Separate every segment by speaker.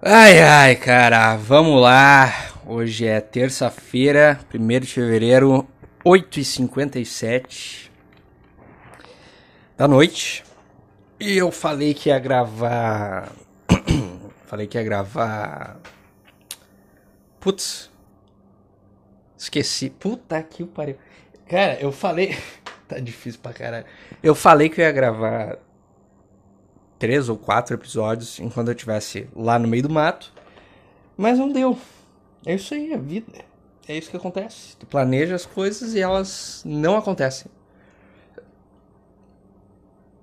Speaker 1: Ai, ai, cara, vamos lá. Hoje é terça-feira, 1 de fevereiro, 8h57 da noite. E eu falei que ia gravar. falei que ia gravar. Putz. Esqueci. Puta que pariu. Cara, eu falei. tá difícil pra caralho. Eu falei que eu ia gravar três ou quatro episódios enquanto eu estivesse lá no meio do mato. Mas não deu. É isso aí, a vida. É isso que acontece. Tu planeja as coisas e elas não acontecem.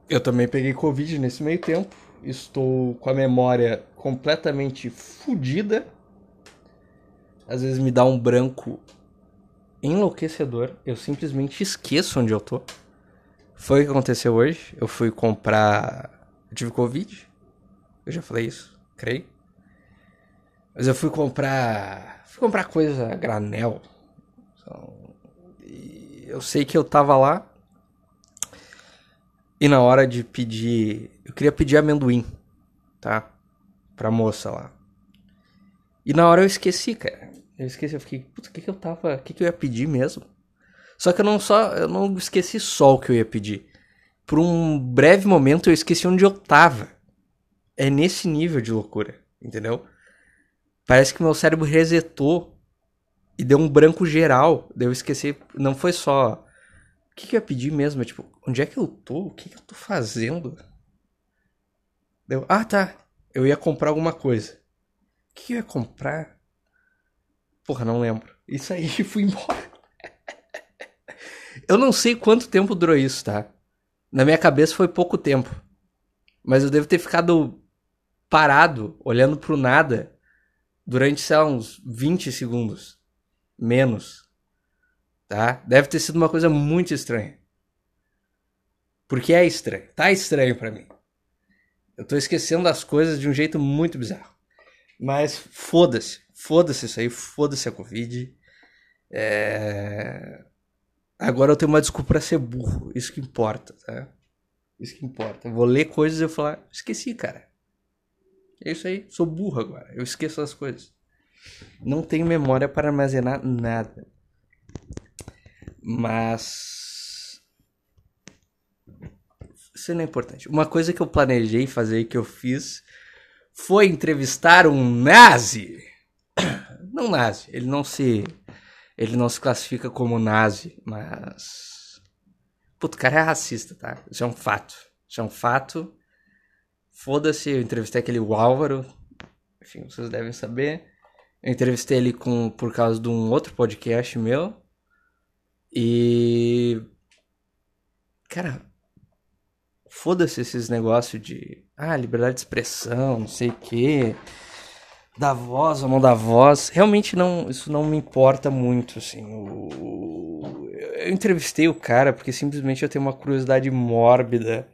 Speaker 1: Eu também peguei Covid nesse meio tempo. Estou com a memória completamente fodida. Às vezes me dá um branco enlouquecedor. Eu simplesmente esqueço onde eu tô. Foi o que aconteceu hoje. Eu fui comprar eu tive Covid. Eu já falei isso, creio. Mas eu fui comprar. Fui comprar coisa a granel. Então, eu sei que eu tava lá. E na hora de pedir. Eu queria pedir amendoim, tá? Pra moça lá. E na hora eu esqueci, cara. Eu esqueci, eu fiquei, puta, o que que eu tava. O que que eu ia pedir mesmo? Só que eu não só. Eu não esqueci só o que eu ia pedir por um breve momento eu esqueci onde eu tava. É nesse nível de loucura, entendeu? Parece que meu cérebro resetou e deu um branco geral. Deu esquecer. Não foi só. O que, que eu ia pedir mesmo? Tipo, onde é que eu tô? O que, que eu tô fazendo? Deu. Ah, tá. Eu ia comprar alguma coisa. O que, que eu ia comprar? Porra, não lembro. Isso aí, fui embora. eu não sei quanto tempo durou isso, tá? Na minha cabeça foi pouco tempo. Mas eu devo ter ficado parado, olhando pro nada, durante, sei lá, uns 20 segundos. Menos. Tá? Deve ter sido uma coisa muito estranha. Porque é estranho. Tá estranho para mim. Eu tô esquecendo das coisas de um jeito muito bizarro. Mas foda-se. Foda-se isso aí. Foda-se a Covid. É... Agora eu tenho uma desculpa pra ser burro. Isso que importa, tá? Isso que importa. Eu vou ler coisas e eu falar, esqueci, cara. É isso aí. Sou burro agora. Eu esqueço as coisas. Não tenho memória para armazenar nada. Mas. Isso não é importante. Uma coisa que eu planejei fazer e que eu fiz foi entrevistar um nazi. Não nazi. Ele não se ele não se classifica como nazi, mas. Puto, o cara é racista, tá? Isso é um fato. Isso é um fato. Foda-se, eu entrevistei aquele Álvaro. Enfim, vocês devem saber. Eu entrevistei ele com, por causa de um outro podcast meu. E. Cara. Foda-se esses negócios de. Ah, liberdade de expressão, não sei o quê da voz ou não da voz, realmente não, isso não me importa muito, assim. O, eu entrevistei o cara porque simplesmente eu tenho uma curiosidade mórbida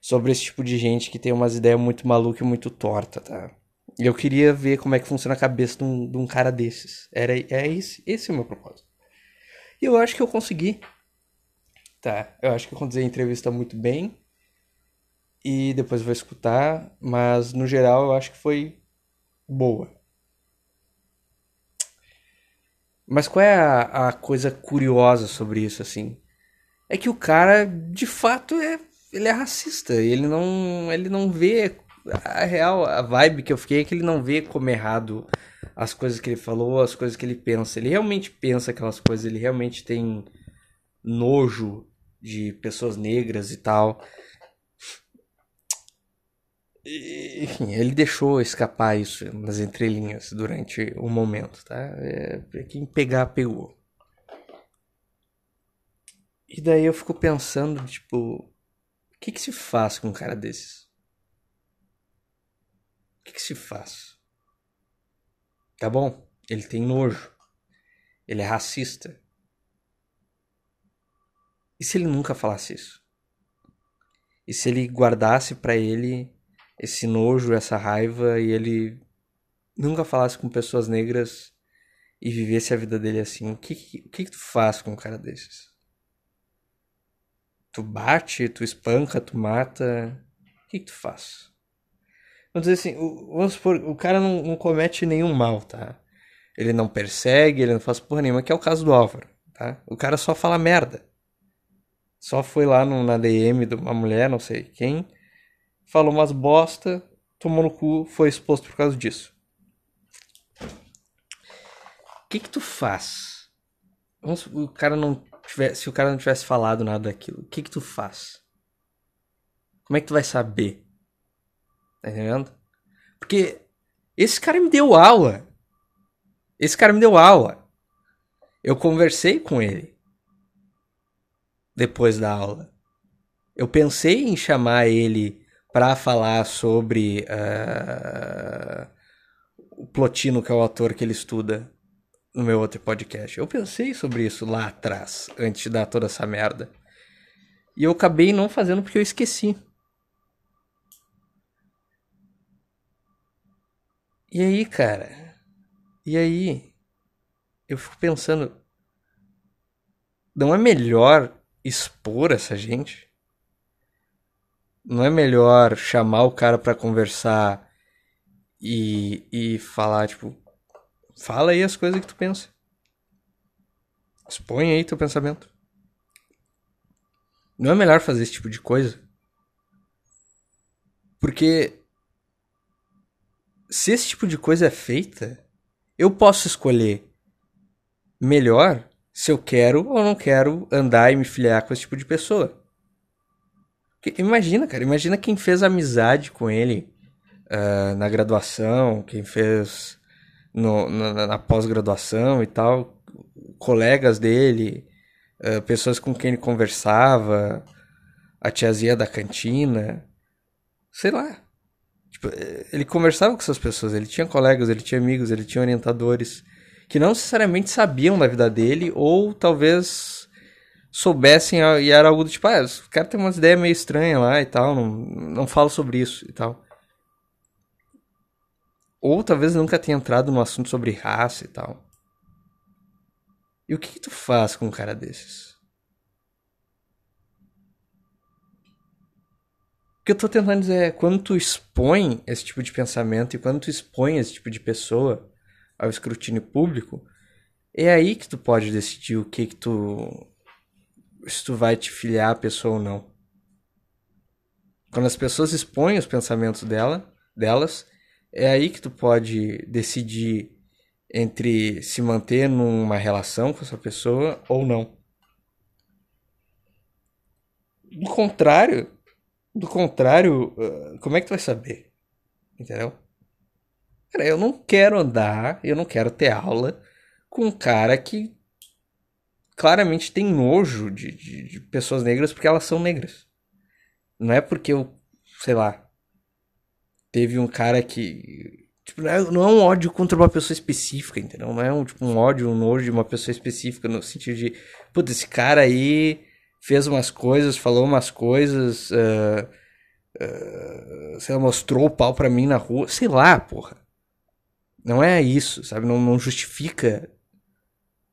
Speaker 1: sobre esse tipo de gente que tem umas ideias muito malucas e muito torta, tá? E eu queria ver como é que funciona a cabeça de um, de um cara desses. Era, é esse, esse é o meu propósito. E eu acho que eu consegui. Tá, eu acho que eu conduzei a entrevista muito bem. E depois vou escutar, mas no geral eu acho que foi boa. Mas qual é a, a, coisa curiosa sobre isso, assim? É que o cara, de fato, é, ele é racista. Ele não, ele não vê a real, a vibe que eu fiquei é que ele não vê como errado as coisas que ele falou, as coisas que ele pensa. Ele realmente pensa aquelas coisas, ele realmente tem nojo de pessoas negras e tal enfim, ele deixou escapar isso nas entrelinhas durante o momento, tá? É, quem pegar, pegou. E daí eu fico pensando, tipo, o que que se faz com um cara desses? O que que se faz? Tá bom, ele tem nojo. Ele é racista. E se ele nunca falasse isso? E se ele guardasse para ele esse nojo, essa raiva e ele nunca falasse com pessoas negras e vivesse a vida dele assim, o que, o que, tu faz com um cara desses? Tu bate, tu espanca, tu mata, o que, que tu faz? Vamos dizer assim, o, vamos supor, o cara não, não comete nenhum mal, tá? Ele não persegue, ele não faz porra nenhuma, que é o caso do Álvaro, tá? O cara só fala merda. Só foi lá no, na DM de uma mulher, não sei quem, falou umas bosta, tomou no cu, foi exposto por causa disso. O que que tu faz? Vamos, o cara não tivesse, se o cara não tivesse falado nada daquilo, o que que tu faz? Como é que tu vai saber? Tá entendendo? Porque esse cara me deu aula. Esse cara me deu aula. Eu conversei com ele depois da aula. Eu pensei em chamar ele para falar sobre uh, o Plotino, que é o ator que ele estuda no meu outro podcast. Eu pensei sobre isso lá atrás, antes de dar toda essa merda. E eu acabei não fazendo porque eu esqueci. E aí, cara? E aí? Eu fico pensando. Não é melhor expor essa gente? Não é melhor chamar o cara para conversar e, e falar, tipo, fala aí as coisas que tu pensa. Expõe aí teu pensamento. Não é melhor fazer esse tipo de coisa? Porque se esse tipo de coisa é feita, eu posso escolher melhor se eu quero ou não quero andar e me filiar com esse tipo de pessoa. Imagina, cara, imagina quem fez amizade com ele uh, na graduação, quem fez no, na, na pós-graduação e tal, colegas dele, uh, pessoas com quem ele conversava, a tiazinha da cantina, sei lá. Tipo, ele conversava com essas pessoas, ele tinha colegas, ele tinha amigos, ele tinha orientadores que não necessariamente sabiam da vida dele ou talvez soubessem e era algo do tipo, ah, o cara tem umas ideias meio estranhas lá e tal, não, não fala sobre isso e tal. Ou talvez nunca tenha entrado no assunto sobre raça e tal. E o que, que tu faz com um cara desses? O que eu tô tentando dizer é, quando tu expõe esse tipo de pensamento e quando tu expõe esse tipo de pessoa ao escrutínio público, é aí que tu pode decidir o que que tu... se tu vai te filiar a pessoa ou não. Quando as pessoas expõem os pensamentos dela, delas, é aí que tu pode decidir entre se manter numa relação com essa pessoa ou não. Do contrário, do contrário, ah, como é que tu vai saber? Entendeu? Cara, eu não quero andar, eu não quero ter aula com um cara que claramente tem nojo de, de, de pessoas negras porque elas são negras. Não é porque eu, sei lá, teve um cara que. Tipo, não é, não é um ódio contra uma pessoa específica, entendeu? Não é um, tipo, um ódio, um nojo de uma pessoa específica, no sentido de, putz, esse cara aí fez umas coisas, falou umas coisas, uh, uh, sei lá, mostrou o pau pra mim na rua, sei lá, porra. Não é isso, sabe? Não, não justifica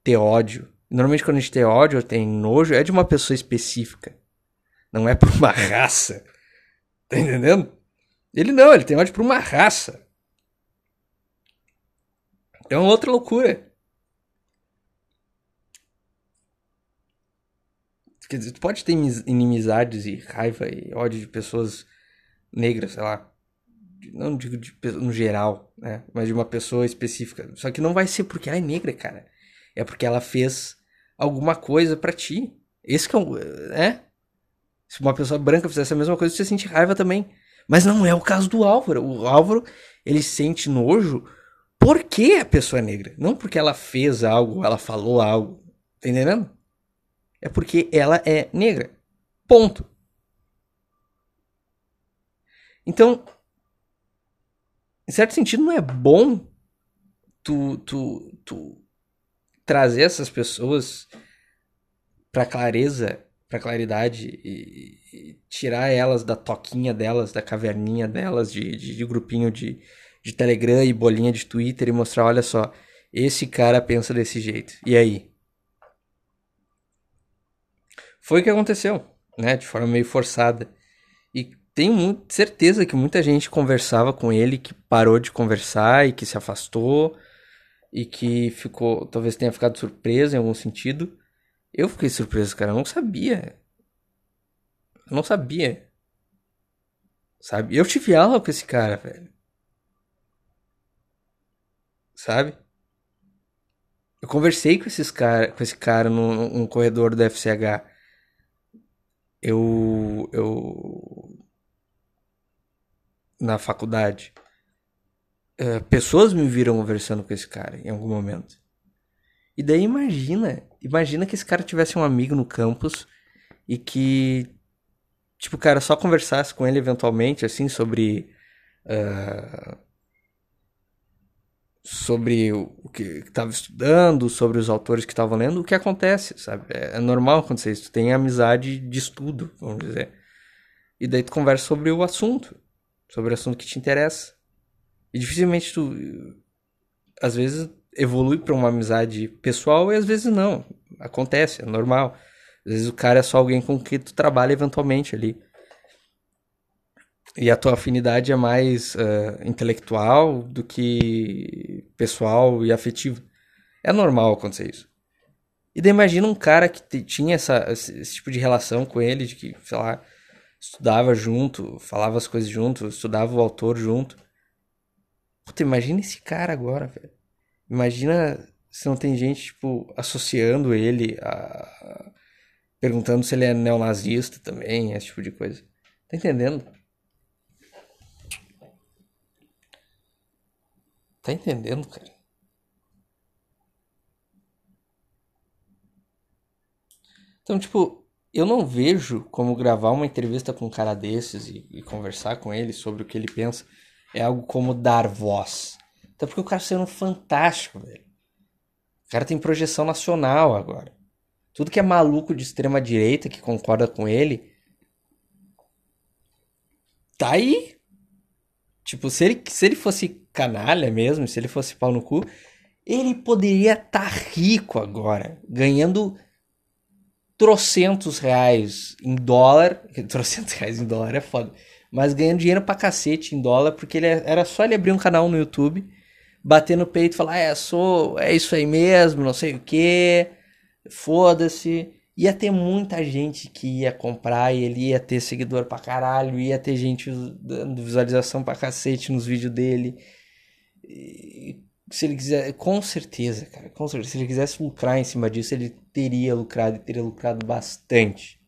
Speaker 1: ter ódio. Normalmente quando a gente tem ódio ou tem nojo, é de uma pessoa específica. Não é por uma raça. Tá entendendo? Ele não, ele tem ódio por uma raça. É uma outra loucura. Quer dizer, tu pode ter inimizades e raiva e ódio de pessoas negras, sei lá. Não digo de, no geral, né? Mas de uma pessoa específica. Só que não vai ser porque ela é negra, cara. É porque ela fez alguma coisa para ti. Esse que é o. né? Se uma pessoa branca fizesse a mesma coisa, você sente raiva também. Mas não é o caso do Álvaro. O Álvaro, ele sente nojo porque a pessoa é negra. Não porque ela fez algo, ela falou algo. Tá entendendo? é porque ela é negra. Ponto. Então, em certo sentido, não é bom tu, tu, tu trazer essas pessoas para clareza, para claridade e, e, tirar elas da toquinha delas, da caverninha delas, de, de, de grupinho de, de Telegram e bolinha de Twitter e mostrar, olha só, esse cara pensa desse jeito. E aí? Foi o que aconteceu, né? De forma meio forçada. E tenho certeza que muita gente conversava com ele que parou de conversar e que se afastou e que ficou, talvez tenha ficado surpreso em algum sentido. Eu fiquei surpreso, cara, eu não sabia. Eu não sabia. Sabe? Eu tive aula com esse cara, velho. Sabe? Eu conversei com esses cara, com esse cara no, no corredor do FCH. Eu eu na faculdade. Uh, pessoas me viram conversando com esse cara em algum momento. E daí imagina, imagina que esse cara tivesse um amigo no campus e que tipo, o cara só conversasse com ele eventualmente assim sobre uh, sobre o que estava estudando, sobre os autores que estavam lendo, o que acontece, sabe? É, é normal acontecer isso. Tu tem amizade de estudo, vamos dizer. E daí tu conversa sobre o assunto, sobre o assunto que te interessa. E dificilmente tu, às vezes, evolui para uma amizade pessoal e às vezes não. Acontece, é normal. Às vezes o cara é só alguém com quem tu trabalha eventualmente ali e a tua afinidade é mais uh, intelectual do que pessoal e afetivo. É normal acontecer isso. E daí imagina um cara que tinha essa, esse tipo de relação com ele, de que, sei lá, estudava junto, falava as coisas junto, estudava o autor junto. Puta, imagina esse cara agora, velho. Imagina se não tem gente, tipo, associando ele a. perguntando se ele é neonazista também, esse tipo de coisa. Tá entendendo? Tá entendendo, cara? Então, tipo, eu não vejo como gravar uma entrevista com um cara desses e, e, conversar com ele sobre o que ele pensa é algo como dar voz. Até porque o cara sendo fantástico, velho. O cara tem projeção nacional agora. Tudo que é maluco de extrema direita que concorda com ele tá aí. Tipo, se ele, se ele fosse canalha mesmo, se ele fosse pau no cu, ele poderia estar tá rico agora, ganhando trocentos reais em dólar. Trocentos reais em dólar é foda. Mas ganhando dinheiro pra cacete em dólar, porque ele é, era só ele abrir um canal no YouTube, bater no peito e falar: é, sou, é isso aí mesmo, não sei o que, foda-se ia ter muita gente que ia comprar e ele ia ter seguidor pra caralho, ia ter gente dando visualização pra cacete nos vídeos dele. E, se ele quiser, com certeza, cara, com certeza, se ele quisesse lucrar em cima disso, ele teria lucrado e teria lucrado bastante.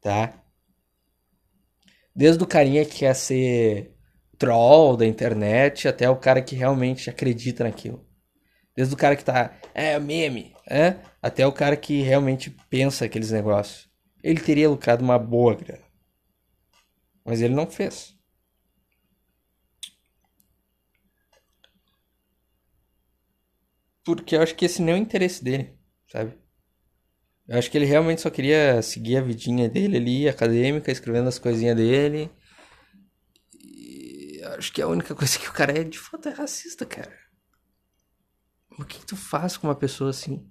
Speaker 1: Tá? Desde o carinha que quer ser troll da internet até o cara que realmente acredita naquilo. Desde o cara que tá, é meme, é? Até o cara que realmente pensa aqueles negócios. Ele teria lucrado uma boa grana. Mas ele não fez. Porque eu acho que esse nem é o interesse dele, sabe? Eu acho que ele realmente só queria seguir a vidinha dele ali, acadêmica, escrevendo as coisinhas dele. E acho que a única coisa que o cara é de fato é racista, cara. O que, que tu faz com uma pessoa assim?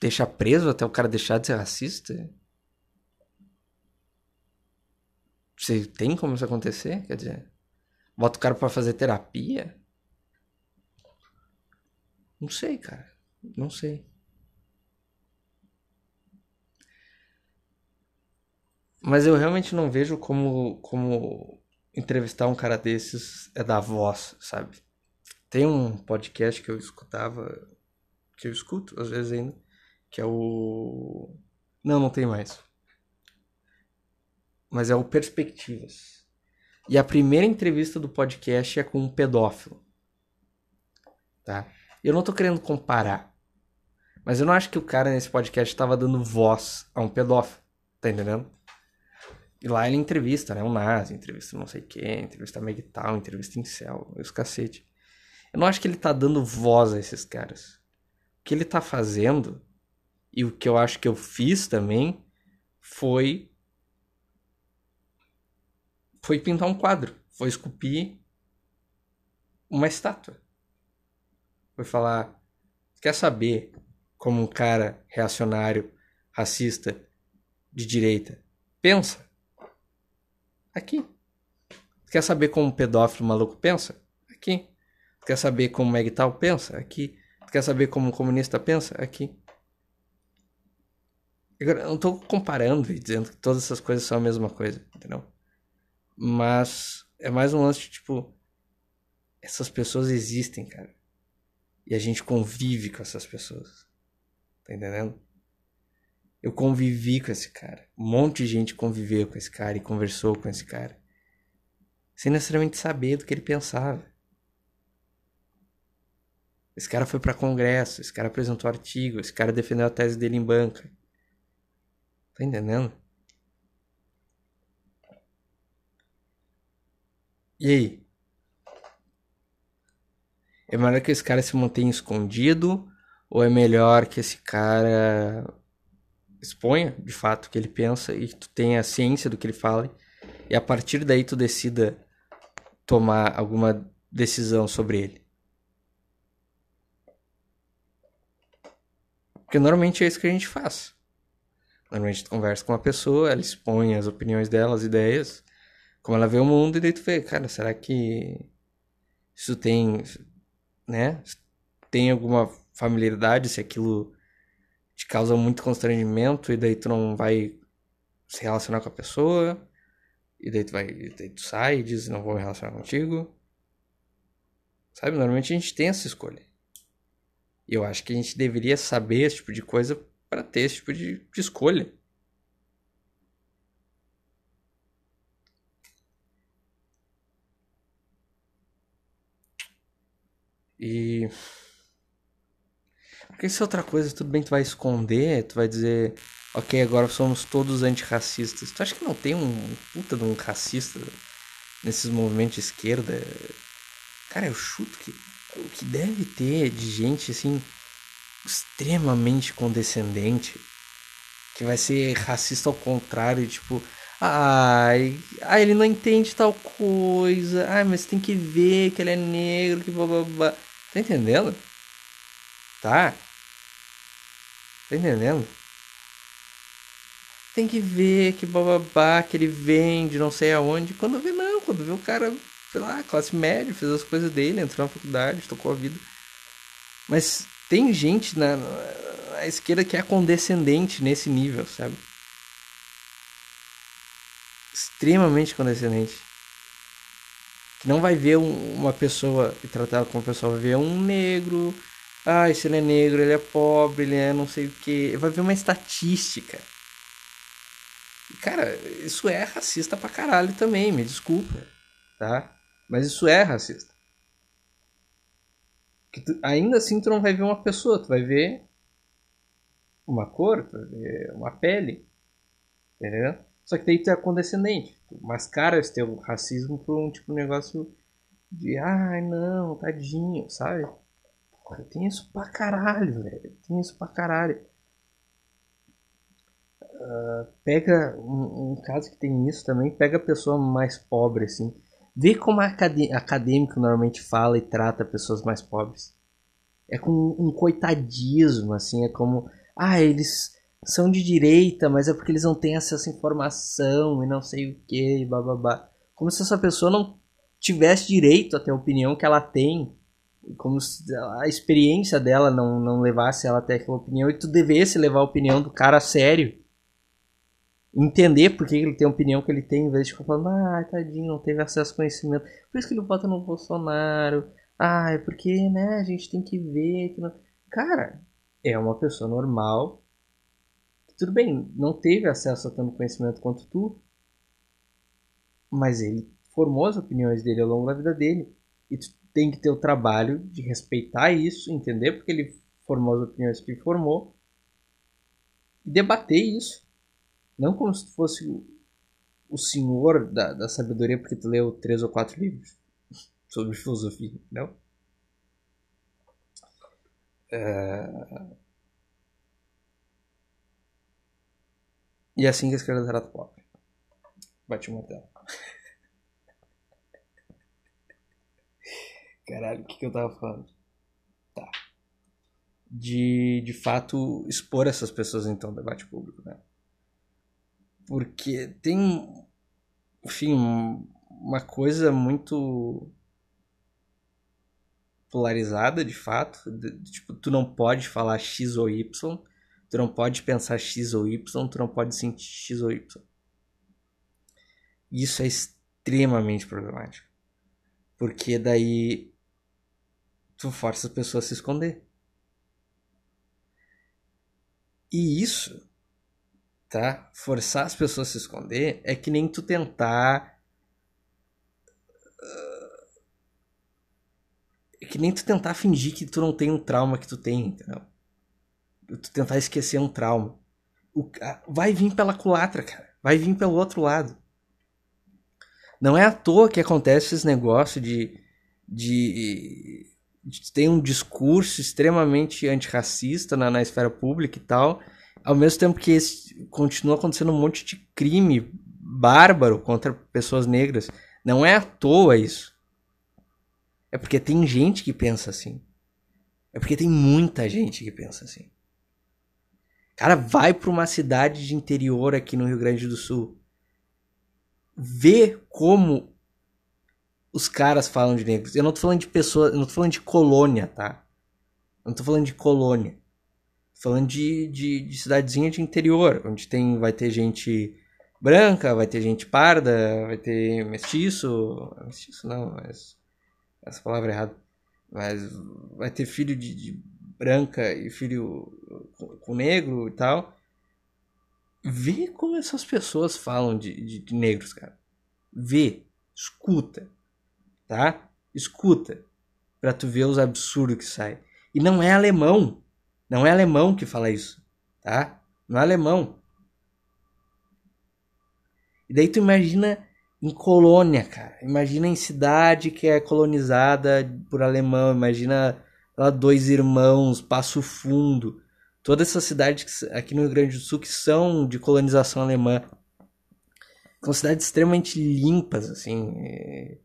Speaker 1: Deixar preso até o cara deixar de ser racista? Você tem como isso acontecer? Quer dizer, bota o cara para fazer terapia? Não sei, cara. Não sei. Mas eu realmente não vejo como, como entrevistar um cara desses é da voz, sabe? Tem um podcast que eu escutava, que eu escuto às vezes ainda, que é o. Não, não tem mais. Mas é o Perspectivas. E a primeira entrevista do podcast é com um pedófilo. Tá? Eu não tô querendo comparar. Mas eu não acho que o cara nesse podcast estava dando voz a um pedófilo. Tá entendendo? E lá ele entrevista, né? O Nazi, entrevista não sei quem, entrevista Megtal, entrevista Incel, os cacete. Eu não acho que ele tá dando voz a esses caras. O que ele tá fazendo, e o que eu acho que eu fiz também, foi. Foi pintar um quadro. Foi esculpir uma estátua. Foi falar. Quer saber como um cara reacionário, racista de direita pensa? Aqui. Quer saber como um pedófilo maluco pensa? Aqui. Quer saber como Meg tal pensa? Aqui. Quer saber como um comunista pensa? Aqui. Agora, eu não tô comparando e dizendo que todas essas coisas são a mesma coisa, entendeu? Mas é mais um lance de, tipo, essas pessoas existem, cara. E a gente convive com essas pessoas. Tá entendendo? Eu convivi com esse cara. Um monte de gente conviveu com esse cara e conversou com esse cara. Sem necessariamente saber do que ele pensava. Esse cara foi para congresso, esse cara apresentou artigo, esse cara defendeu a tese dele em banca. Tá entendendo? E aí? É melhor que esse cara se mantenha escondido ou é melhor que esse cara exponha de fato o que ele pensa e tu tenha ciência do que ele fala e a partir daí tu decida tomar alguma decisão sobre ele? Porque normalmente é isso que a gente faz. Normalmente tu conversa com uma pessoa, ela expõe as opiniões dela, as ideias, como ela vê o mundo, e daí tu vê, cara, será que isso tem, né? Tem alguma familiaridade, se aquilo te causa muito constrangimento, e daí tu não vai se relacionar com a pessoa, e daí tu vai, daí tu sai e diz, não vou me relacionar contigo. Sabe, normalmente a gente tem essa escolha. E eu acho que a gente deveria saber esse tipo de coisa para ter esse tipo de, de escolha. E. Porque se é outra coisa, tudo bem, tu vai esconder, tu vai dizer, ok, agora somos todos antirracistas. Tu acha que não tem um puta de um racista nesses movimentos de esquerda? Cara, eu chuto que o que deve ter de gente assim extremamente condescendente que vai ser racista ao contrário, tipo, ai, ai, ele não entende tal coisa. Ai, mas tem que ver que ele é negro, que blá blá blá. Tá entendendo? Tá? Tá entendendo? Tem que ver que bababá, que ele vem de não sei aonde. Quando vê, não. Quando vê o cara sei lá, classe média, fez as coisas dele, entrou na faculdade, tocou a vida. Mas tem gente na, na esquerda que é condescendente nesse nível, sabe? Extremamente condescendente. Que não vai ver um, uma pessoa tratar como pessoa, vai ver um negro. Ah, se ele é negro, ele é pobre, ele é não sei o que. Vai ver uma estatística. Cara, isso é racista pra caralho também, me desculpa, tá? Mas isso é racista. Tu, ainda assim tu não vai ver uma pessoa, tu vai ver uma cor, tu vai ver uma pele. Entendeu? Só que daí tu é condescendente. Tu mascara esse teu racismo por um tipo de negócio de ai não, tadinho, sabe? Tem isso pra caralho, velho. Tem isso pra caralho. Uh, pega um, um, caso que tem isso também, pega a pessoa mais pobre, assim. Vê como a acadêmico normalmente fala e trata pessoas mais pobres. É com um coitadismo, assim, é como, ah, eles são de direita, mas é porque eles não têm acesso à informação e não sei o que, bababá. Como se essa pessoa não tivesse direito a ter a opinião que ela tem, como se a experiência dela não, não levasse ela até aquela opinião e tu devesse levar a opinião do cara a sério entender por que ele tem a opinião que ele tem, em vez de ficar falando, ah, tadinho, não teve acesso ao conhecimento. Por isso que ele vota no Bolsonaro. Ah, é porque, né, a gente tem que ver. Que não... Cara, é uma pessoa normal. Tudo bem, não teve acesso a tanto conhecimento quanto tu. Mas ele formou as opiniões dele ao longo da vida dele. E tu tem que ter o trabalho de respeitar isso, entender porque ele formou as opiniões que ele formou. E debater isso não como se tu fosse o, senhor da, da sabedoria porque tu leu três ou quatro livros sobre filosofia, não? É... E é assim que a esquerda trata o pobre. Bate o martelo. Caralho, o que, que eu tava falando? Tá. de, de fato, expor essas pessoas então no debate público, né? Porque tem, enfim, uma coisa muito polarizada de fato, de, tipo, tu não pode falar X ou Y, tu não pode pensar X ou Y, tu não pode sentir X ou Y. Isso é extremamente problemático. Porque daí tu força as pessoas a se esconder. E isso, tá? Forçar as pessoas a se esconder é que nem tu tentar. É que nem tu tentar fingir que tu não tem um trauma que tu tem, entendeu? Tu tentar esquecer um trauma. O, vai vir pela culatra, cara. Vai vir pelo outro lado. Não é à toa que acontece esse negócio de, de, de ter um discurso extremamente antirracista na, na esfera pública e tal, ao mesmo tempo que esse, continua acontecendo um monte de crime bárbaro contra pessoas negras. Não é à toa isso. É porque tem gente que pensa assim. É porque tem muita gente que pensa assim. Cara, vai para uma cidade de interior aqui no Rio Grande do Sul ver como os caras falam de negros. Eu não tô falando de pessoas, não tô falando de colônia, tá? Eu não tô falando de colônia. Tô falando de, de, de cidadezinha de interior, onde tem, vai ter gente branca, vai ter gente parda, vai ter mestiço. Mestiço não, mas. Essa palavra é errada. Mas vai ter filho de, de branca e filho com, negro e tal. Vê como essas pessoas falam de, de, de negros, cara. Vê, escuta, tá? Escuta, para tu ver os absurdos que saem. E não é alemão, não é alemão que fala isso, tá? Não é alemão. E daí tu imagina em colônia, cara. Imagina em cidade que é colonizada por alemão. Imagina lá dois irmãos, Passo Fundo todas essas cidades aqui no Rio Grande do Sul que são de colonização alemã são cidades extremamente limpas, assim.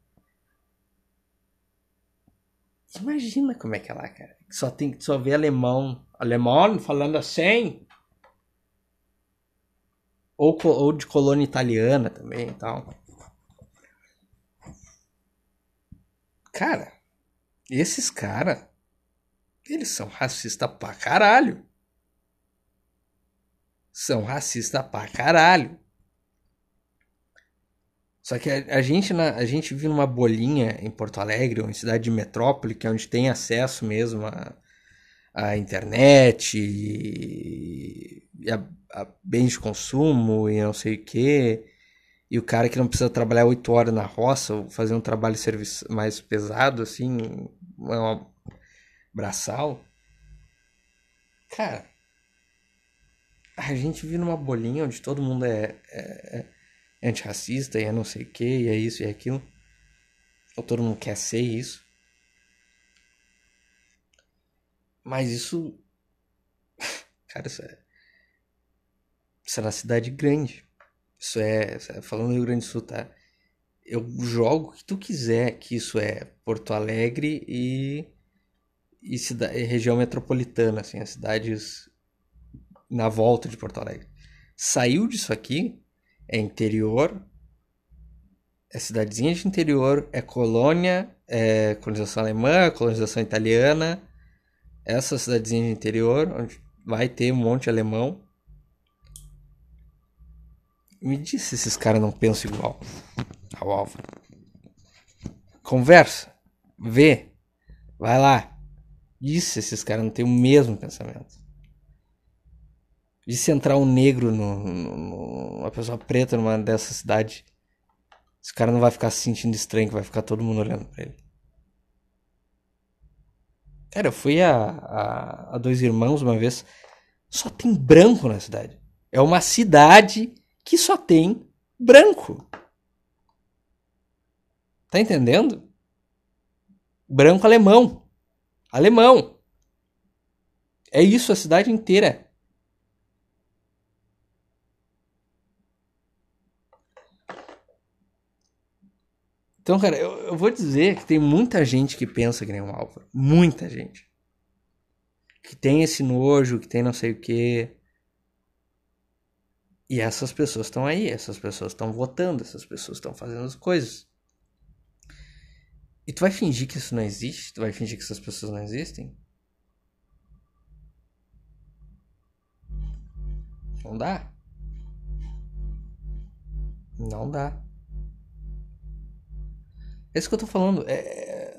Speaker 1: Imagina como é que é lá, cara. Só tem só vê alemão, alemão falando assim. Ou, ou de colônia italiana também e tal. Cara, esses caras, eles são racistas pra caralho são racistas pra caralho. Só que a, a, gente, na, a gente vive numa bolinha em Porto Alegre, ou em cidade de metrópole, que é onde tem acesso mesmo a, a internet e, e a, a bens de consumo e não sei o que. E o cara que não precisa trabalhar oito horas na roça, ou fazer um trabalho mais pesado, assim, uma braçal. Cara, a gente vive numa bolinha onde todo mundo é, é, é antirracista e é não sei o que, e é isso e é aquilo. Ou todo mundo quer ser isso. Mas isso. Cara, isso é. Isso é na cidade grande. Isso é. Isso é falando do Rio Grande do Sul, tá? Eu jogo o que tu quiser, que isso é Porto Alegre e. E, cidade, região metropolitana, assim, as cidades na volta de Porto Alegre. Saiu disso aqui, é interior, é cidadezinha de interior, é colônia, é colonização alemã, colonização italiana, essa cidadezinha de interior, onde vai ter um monte de alemão. Me diz se esses caras não pensam igual ao Álvaro. Conversa, vê, vai lá. Se esses caras não têm o mesmo pensamento de se entrar um negro, no, no, uma pessoa preta numa dessa cidade, esse cara não vai ficar se sentindo estranho, que vai ficar todo mundo olhando pra ele. Cara, eu fui a, a, a Dois Irmãos uma vez, só tem branco na cidade. É uma cidade que só tem branco. Tá entendendo? Branco alemão. Alemão. É isso a cidade inteira. Então, cara, eu, eu, vou dizer que tem muita gente que pensa que nem o Álvaro. Muita gente. que tem esse nojo, que tem não sei o quê. E essas pessoas estão aí, essas pessoas estão votando, essas pessoas estão fazendo as coisas. E tu vai fingir que isso não existe? Tu vai fingir que essas pessoas não existem? Não dá. Não dá. É isso que eu tô falando. É...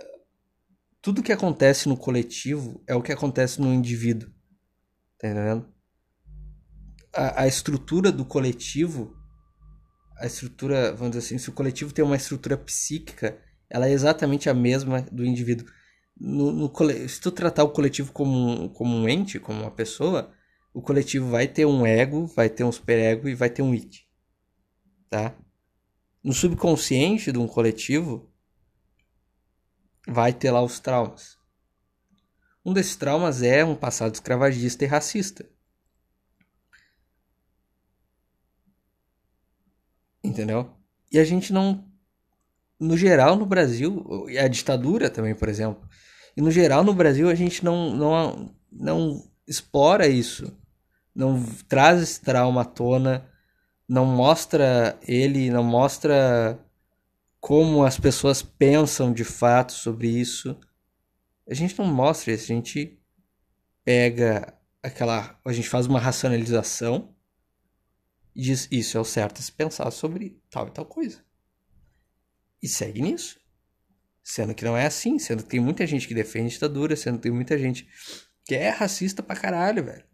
Speaker 1: Tudo que acontece no coletivo é o que acontece no indivíduo. Tá entendendo? A, a estrutura do coletivo, a estrutura, vamos dizer assim, se o coletivo tem uma estrutura psíquica, ela é exatamente a mesma do indivíduo. No, no, se tu tratar o coletivo como, como um ente, como uma pessoa, o coletivo vai ter um ego, vai ter um superego e vai ter um it. Tá? No subconsciente de um coletivo, vai ter lá os traumas. Um desses traumas é um passado escravagista e racista. Entendeu? E a gente não. No geral, no Brasil, a ditadura também, por exemplo. E no geral, no Brasil, a gente não, não, não explora isso. Não traz esse trauma à tona. Não mostra ele, não mostra como as pessoas pensam de fato sobre isso. A gente não mostra isso, a gente pega aquela. A gente faz uma racionalização e diz isso é o certo se pensar sobre tal e tal coisa. E segue nisso. Sendo que não é assim, sendo que tem muita gente que defende ditadura, sendo que tem muita gente que é racista pra caralho, velho.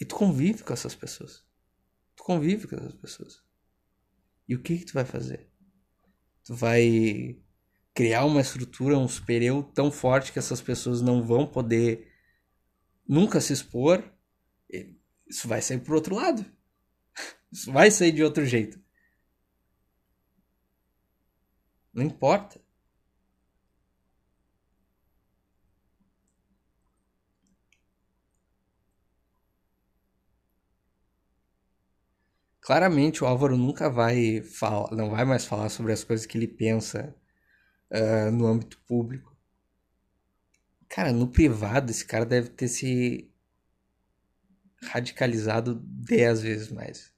Speaker 1: E tu convive com essas pessoas. Tu convive com essas pessoas. E o que, que tu vai fazer? Tu vai criar uma estrutura, um superior tão forte que essas pessoas não vão poder nunca se expor. Isso vai sair pro outro lado. Isso vai sair de outro jeito. Não importa. Claramente o Álvaro nunca vai falar, não vai mais falar sobre as coisas que ele pensa uh, no âmbito público. Cara, no privado esse cara deve ter se radicalizado dez vezes mais.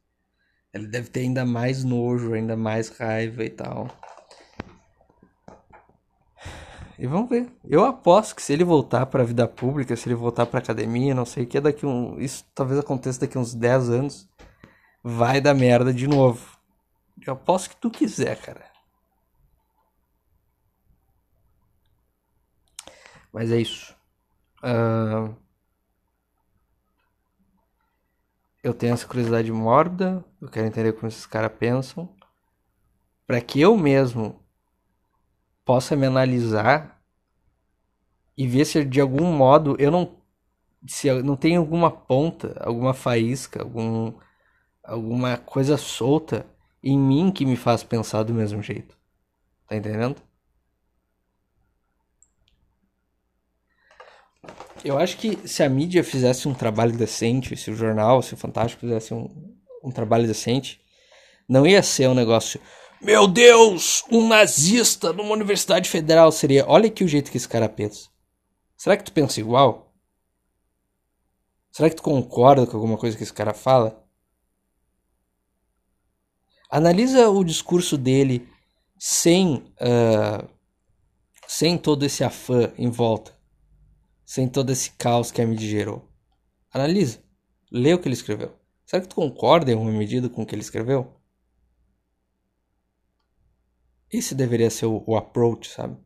Speaker 1: Ele deve ter ainda mais nojo, ainda mais raiva e tal. E vamos ver. Eu aposto que se ele voltar para a vida pública, se ele voltar para academia, não sei o que, daqui um, isso talvez aconteça daqui uns 10 anos vai dar merda de novo. Eu aposto que tu quiser, cara. Mas é isso. Uh... Eu tenho essa curiosidade mórbida. Eu quero entender como esses caras pensam. para que eu mesmo possa me analisar e ver se de algum modo eu não se eu não tem alguma ponta, alguma faísca, algum alguma coisa solta em mim que me faz pensar do mesmo jeito. Tá entendendo? Eu acho que se a mídia fizesse um trabalho decente, se o jornal, se o Fantástico fizesse um, um trabalho decente, não ia ser um negócio. Meu Deus, um nazista numa universidade federal seria. Olha aqui o jeito que esse cara pensa. Será que tu pensa igual? Será que tu concorda com alguma coisa que esse cara fala? Analisa o discurso dele sem, uh, sem todo esse afã em volta, sem todo esse caos que a mídia gerou. Analisa, lê o que ele escreveu. Será que tu concorda em alguma medida com o que ele escreveu? Esse deveria ser o, o approach, sabe?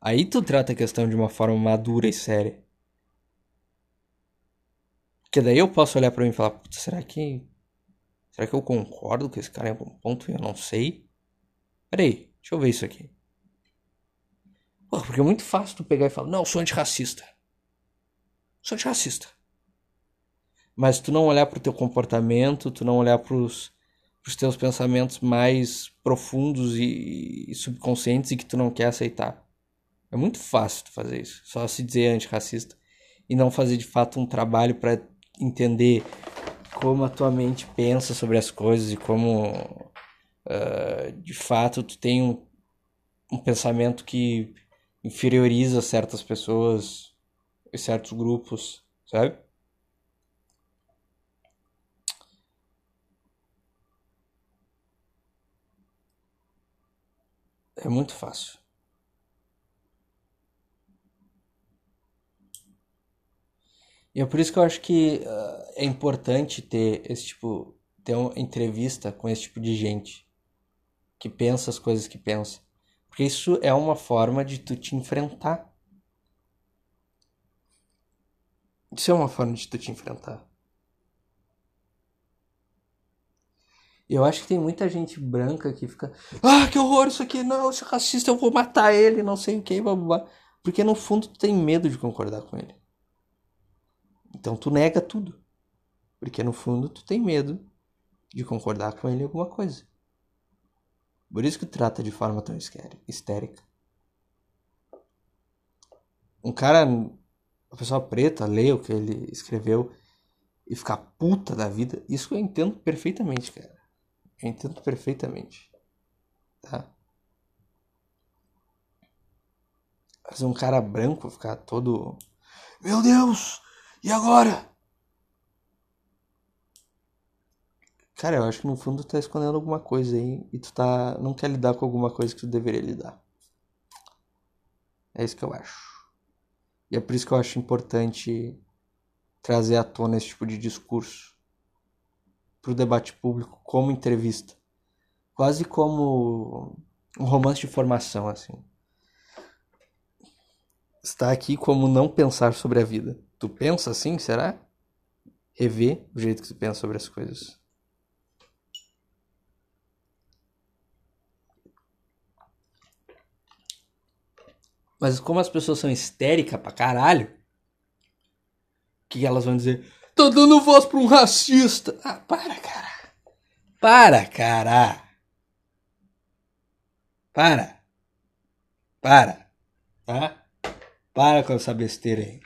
Speaker 1: Aí tu trata a questão de uma forma madura e séria. Porque daí eu posso olhar para mim e falar, será que Será que eu concordo com esse cara em algum ponto eu não sei? Peraí, deixa eu ver isso aqui. Porra, porque é muito fácil tu pegar e falar, não, eu sou antirracista. Sou antirracista. Mas tu não olhar pro teu comportamento, tu não olhar pros, pros teus pensamentos mais profundos e, e subconscientes e que tu não quer aceitar. É muito fácil tu fazer isso. Só se dizer antirracista e não fazer de fato um trabalho para entender como a tua mente pensa sobre as coisas e como uh, de fato tu tem um, um pensamento que inferioriza certas pessoas e certos grupos, sabe? É muito fácil. E é por isso que eu acho que uh, é importante ter esse tipo, ter uma entrevista com esse tipo de gente que pensa as coisas que pensa. Porque isso é uma forma de tu te enfrentar. Isso é uma forma de tu te enfrentar. Eu acho que tem muita gente branca que fica, ah, que horror isso aqui, não, esse racista, eu vou matar ele, não sei o que, blá, Porque no fundo tu tem medo de concordar com ele. Então tu nega tudo. Porque no fundo tu tem medo de concordar com ele em alguma coisa. Por isso que trata de forma tão histérica. Um cara, uma pessoa preta, lê o que ele escreveu e ficar puta da vida, isso eu entendo perfeitamente, cara. Eu entendo perfeitamente. Tá? Mas um cara branco ficar todo. Meu Deus! E agora? Cara, eu acho que no fundo tu tá escondendo alguma coisa aí e tu tá. não quer lidar com alguma coisa que tu deveria lidar. É isso que eu acho. E é por isso que eu acho importante trazer à tona esse tipo de discurso pro debate público como entrevista. Quase como um romance de formação, assim. Está aqui como não pensar sobre a vida. Tu pensa assim, será? Rever o jeito que tu pensa sobre as coisas. Mas como as pessoas são histéricas pra caralho, o que elas vão dizer? Tá dando voz pra um racista. Ah, para, cara. Para, cara. Para. Para. Tá? Para com essa besteira aí.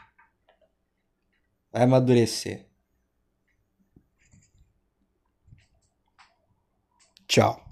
Speaker 1: Vai amadurecer. Tchau.